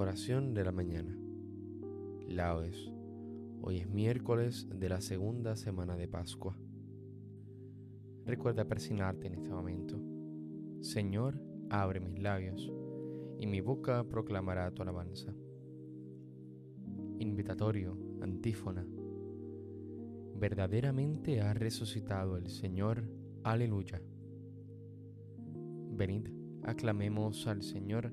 Oración de la mañana. Laudes. Hoy es miércoles de la segunda semana de Pascua. Recuerda persignarte en este momento. Señor, abre mis labios, y mi boca proclamará tu alabanza. Invitatorio, antífona. Verdaderamente ha resucitado el Señor. Aleluya. Venid, aclamemos al Señor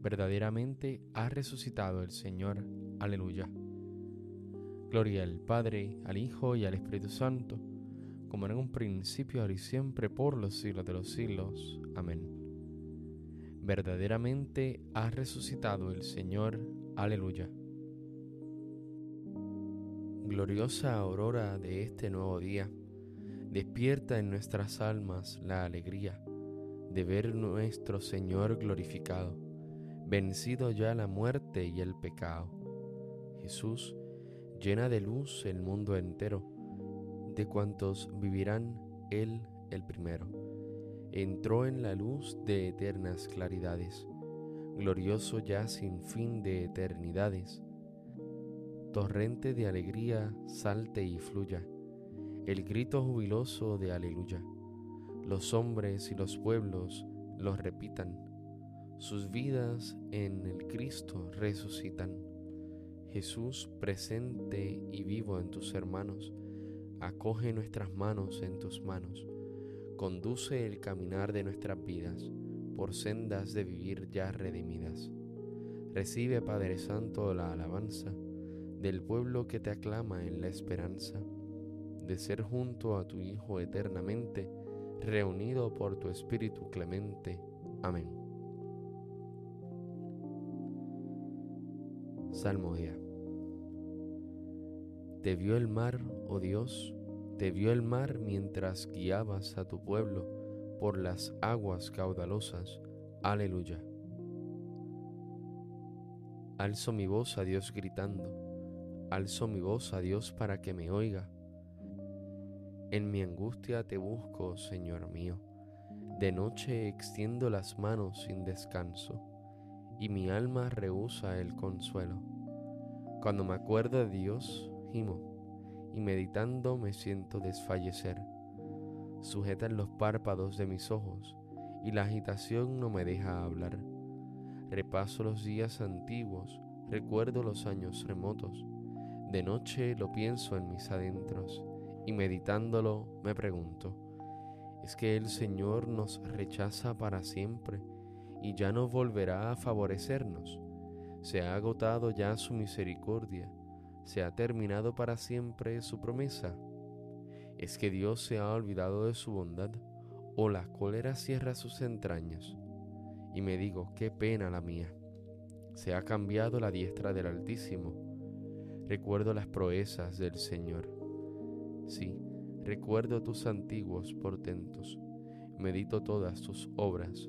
verdaderamente ha resucitado el Señor. Aleluya. Gloria al Padre, al Hijo y al Espíritu Santo, como en un principio, ahora y siempre, por los siglos de los siglos. Amén. Verdaderamente ha resucitado el Señor. Aleluya. Gloriosa aurora de este nuevo día, despierta en nuestras almas la alegría de ver nuestro Señor glorificado vencido ya la muerte y el pecado. Jesús llena de luz el mundo entero, de cuantos vivirán Él el primero. Entró en la luz de eternas claridades, glorioso ya sin fin de eternidades. Torrente de alegría salte y fluya, el grito jubiloso de aleluya. Los hombres y los pueblos los repitan sus vidas en el Cristo resucitan. Jesús presente y vivo en tus hermanos, acoge nuestras manos en tus manos, conduce el caminar de nuestras vidas por sendas de vivir ya redimidas. Recibe, Padre Santo, la alabanza del pueblo que te aclama en la esperanza de ser junto a tu Hijo eternamente, reunido por tu Espíritu clemente. Amén. Salmodia. Te vio el mar, oh Dios, te vio el mar mientras guiabas a tu pueblo por las aguas caudalosas. Aleluya. Alzo mi voz a Dios gritando, alzo mi voz a Dios para que me oiga. En mi angustia te busco, Señor mío. De noche extiendo las manos sin descanso y mi alma rehúsa el consuelo. Cuando me acuerdo de Dios, gimo, y meditando me siento desfallecer. Sujetan los párpados de mis ojos, y la agitación no me deja hablar. Repaso los días antiguos, recuerdo los años remotos. De noche lo pienso en mis adentros, y meditándolo me pregunto, ¿es que el Señor nos rechaza para siempre? Y ya no volverá a favorecernos. Se ha agotado ya su misericordia, se ha terminado para siempre su promesa. ¿Es que Dios se ha olvidado de su bondad o la cólera cierra sus entrañas? Y me digo, qué pena la mía. Se ha cambiado la diestra del Altísimo. Recuerdo las proezas del Señor. Sí, recuerdo tus antiguos portentos. Medito todas tus obras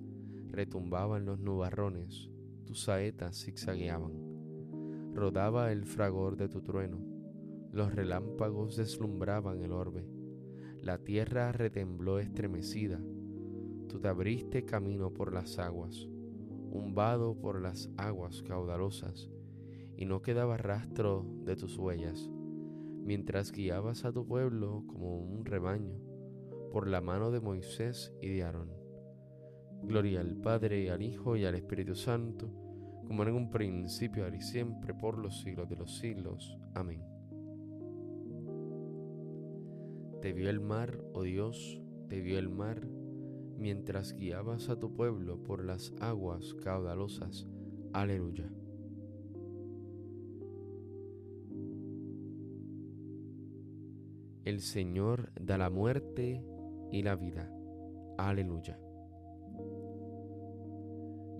retumbaban los nubarrones, tus saetas zigzagueaban. Rodaba el fragor de tu trueno, los relámpagos deslumbraban el orbe, la tierra retembló estremecida, tú te abriste camino por las aguas, un vado por las aguas caudalosas, y no quedaba rastro de tus huellas, mientras guiabas a tu pueblo como un rebaño, por la mano de Moisés y de Aarón. Gloria al Padre, al Hijo, y al Espíritu Santo, como en un principio, ahora y siempre, por los siglos de los siglos. Amén. Te vio el mar, oh Dios, te vio el mar, mientras guiabas a tu pueblo por las aguas caudalosas. Aleluya. El Señor da la muerte y la vida. Aleluya.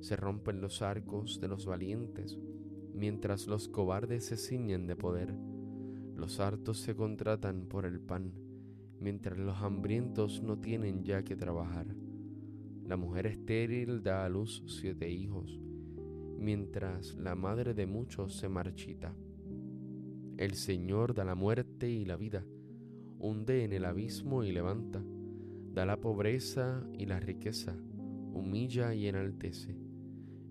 se rompen los arcos de los valientes, mientras los cobardes se ciñen de poder. Los hartos se contratan por el pan, mientras los hambrientos no tienen ya que trabajar. La mujer estéril da a luz siete hijos, mientras la madre de muchos se marchita. El Señor da la muerte y la vida, hunde en el abismo y levanta, da la pobreza y la riqueza, humilla y enaltece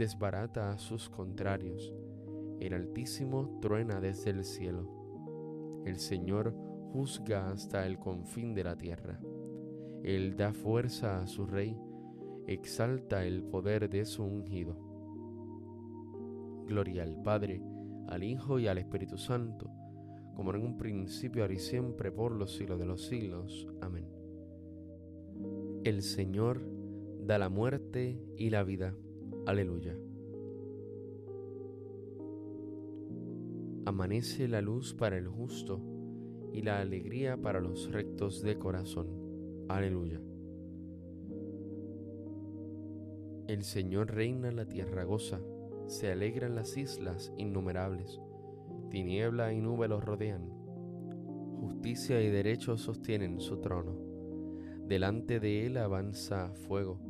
desbarata a sus contrarios. El Altísimo truena desde el cielo. El Señor juzga hasta el confín de la tierra. Él da fuerza a su rey, exalta el poder de su ungido. Gloria al Padre, al Hijo y al Espíritu Santo, como en un principio, ahora y siempre, por los siglos de los siglos. Amén. El Señor da la muerte y la vida Aleluya. Amanece la luz para el justo y la alegría para los rectos de corazón. Aleluya. El Señor reina la tierra goza, se alegran las islas innumerables, tiniebla y nube los rodean, justicia y derecho sostienen su trono, delante de él avanza fuego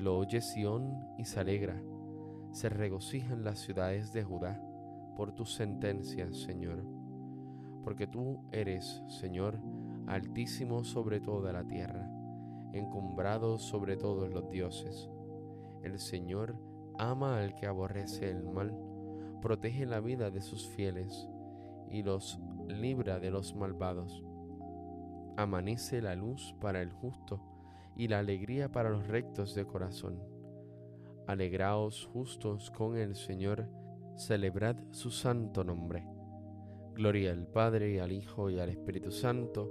Lo oye Sión y se alegra, se regocijan las ciudades de Judá por tus sentencias, Señor. Porque tú eres, Señor, altísimo sobre toda la tierra, encumbrado sobre todos los dioses. El Señor ama al que aborrece el mal, protege la vida de sus fieles y los libra de los malvados. Amanece la luz para el justo y la alegría para los rectos de corazón. Alegraos justos con el Señor, celebrad su santo nombre. Gloria al Padre, y al Hijo, y al Espíritu Santo,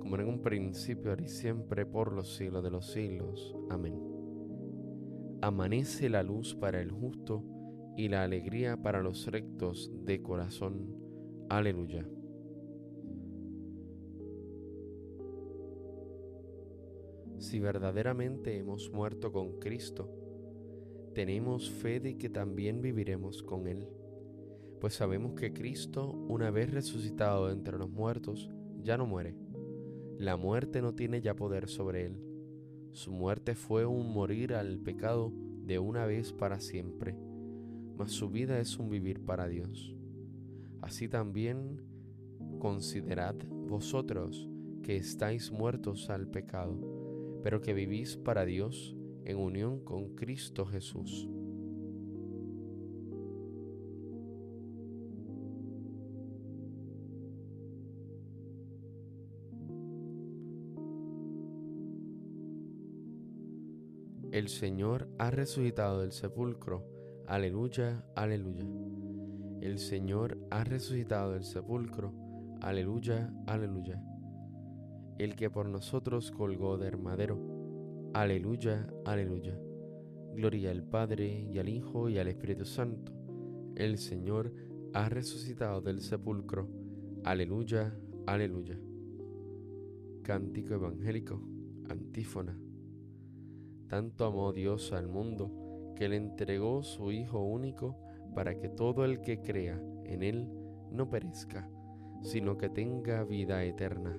como en un principio, ahora y siempre, por los siglos de los siglos. Amén. Amanece la luz para el justo, y la alegría para los rectos de corazón. Aleluya. Si verdaderamente hemos muerto con Cristo, tenemos fe de que también viviremos con Él, pues sabemos que Cristo, una vez resucitado entre los muertos, ya no muere. La muerte no tiene ya poder sobre Él. Su muerte fue un morir al pecado de una vez para siempre, mas su vida es un vivir para Dios. Así también considerad vosotros que estáis muertos al pecado, pero que vivís para Dios en unión con Cristo Jesús. El Señor ha resucitado del sepulcro. Aleluya, aleluya. El Señor ha resucitado del sepulcro. Aleluya, aleluya. El que por nosotros colgó de madero Aleluya, aleluya. Gloria al Padre y al Hijo y al Espíritu Santo. El Señor ha resucitado del sepulcro. Aleluya, aleluya. Cántico evangélico, antífona. Tanto amó Dios al mundo que le entregó su Hijo único para que todo el que crea en Él no perezca, sino que tenga vida eterna.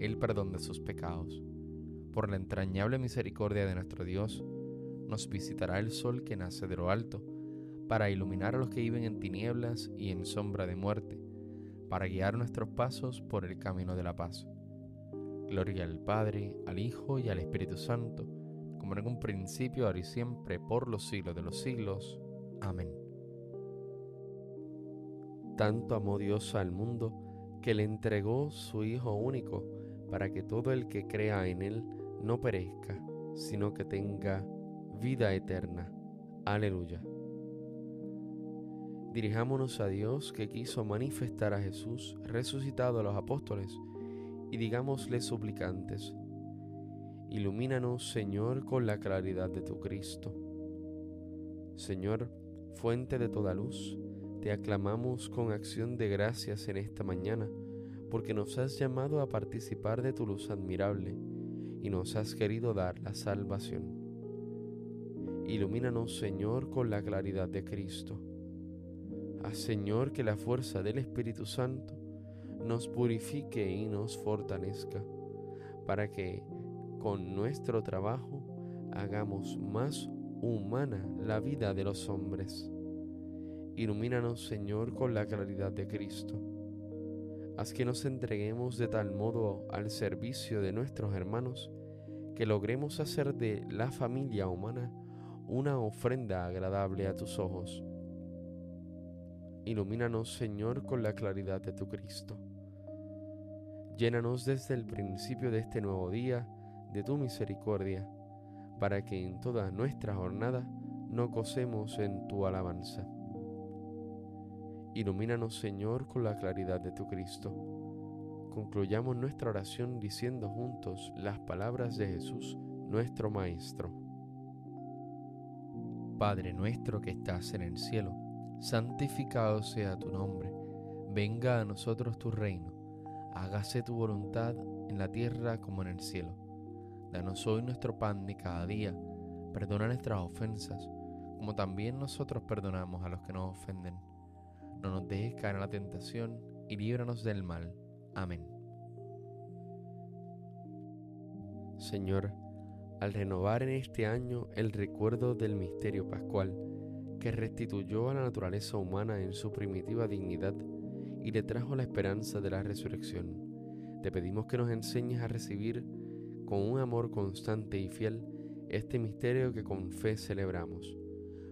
el perdón de sus pecados. Por la entrañable misericordia de nuestro Dios, nos visitará el sol que nace de lo alto, para iluminar a los que viven en tinieblas y en sombra de muerte, para guiar nuestros pasos por el camino de la paz. Gloria al Padre, al Hijo y al Espíritu Santo, como en un principio, ahora y siempre, por los siglos de los siglos. Amén. Tanto amó Dios al mundo que le entregó su Hijo único, para que todo el que crea en Él no perezca, sino que tenga vida eterna. Aleluya. Dirijámonos a Dios que quiso manifestar a Jesús resucitado a los apóstoles y digámosle suplicantes, ilumínanos Señor con la claridad de tu Cristo. Señor, fuente de toda luz, te aclamamos con acción de gracias en esta mañana, porque nos has llamado a participar de tu luz admirable y nos has querido dar la salvación. Ilumínanos, Señor, con la claridad de Cristo. Haz, Señor, que la fuerza del Espíritu Santo nos purifique y nos fortalezca, para que con nuestro trabajo hagamos más humana la vida de los hombres. Ilumínanos, Señor, con la claridad de Cristo. Haz que nos entreguemos de tal modo al servicio de nuestros hermanos que logremos hacer de la familia humana una ofrenda agradable a tus ojos. Ilumínanos, Señor, con la claridad de tu Cristo. Llénanos desde el principio de este nuevo día de tu misericordia, para que en toda nuestra jornada no gocemos en tu alabanza. Ilumínanos, Señor, con la claridad de tu Cristo. Concluyamos nuestra oración diciendo juntos las palabras de Jesús, nuestro Maestro. Padre nuestro que estás en el cielo, santificado sea tu nombre, venga a nosotros tu reino, hágase tu voluntad en la tierra como en el cielo. Danos hoy nuestro pan de cada día, perdona nuestras ofensas, como también nosotros perdonamos a los que nos ofenden. No nos dejes caer en la tentación y líbranos del mal. Amén. Señor, al renovar en este año el recuerdo del misterio pascual, que restituyó a la naturaleza humana en su primitiva dignidad y le trajo la esperanza de la resurrección, te pedimos que nos enseñes a recibir con un amor constante y fiel este misterio que con fe celebramos.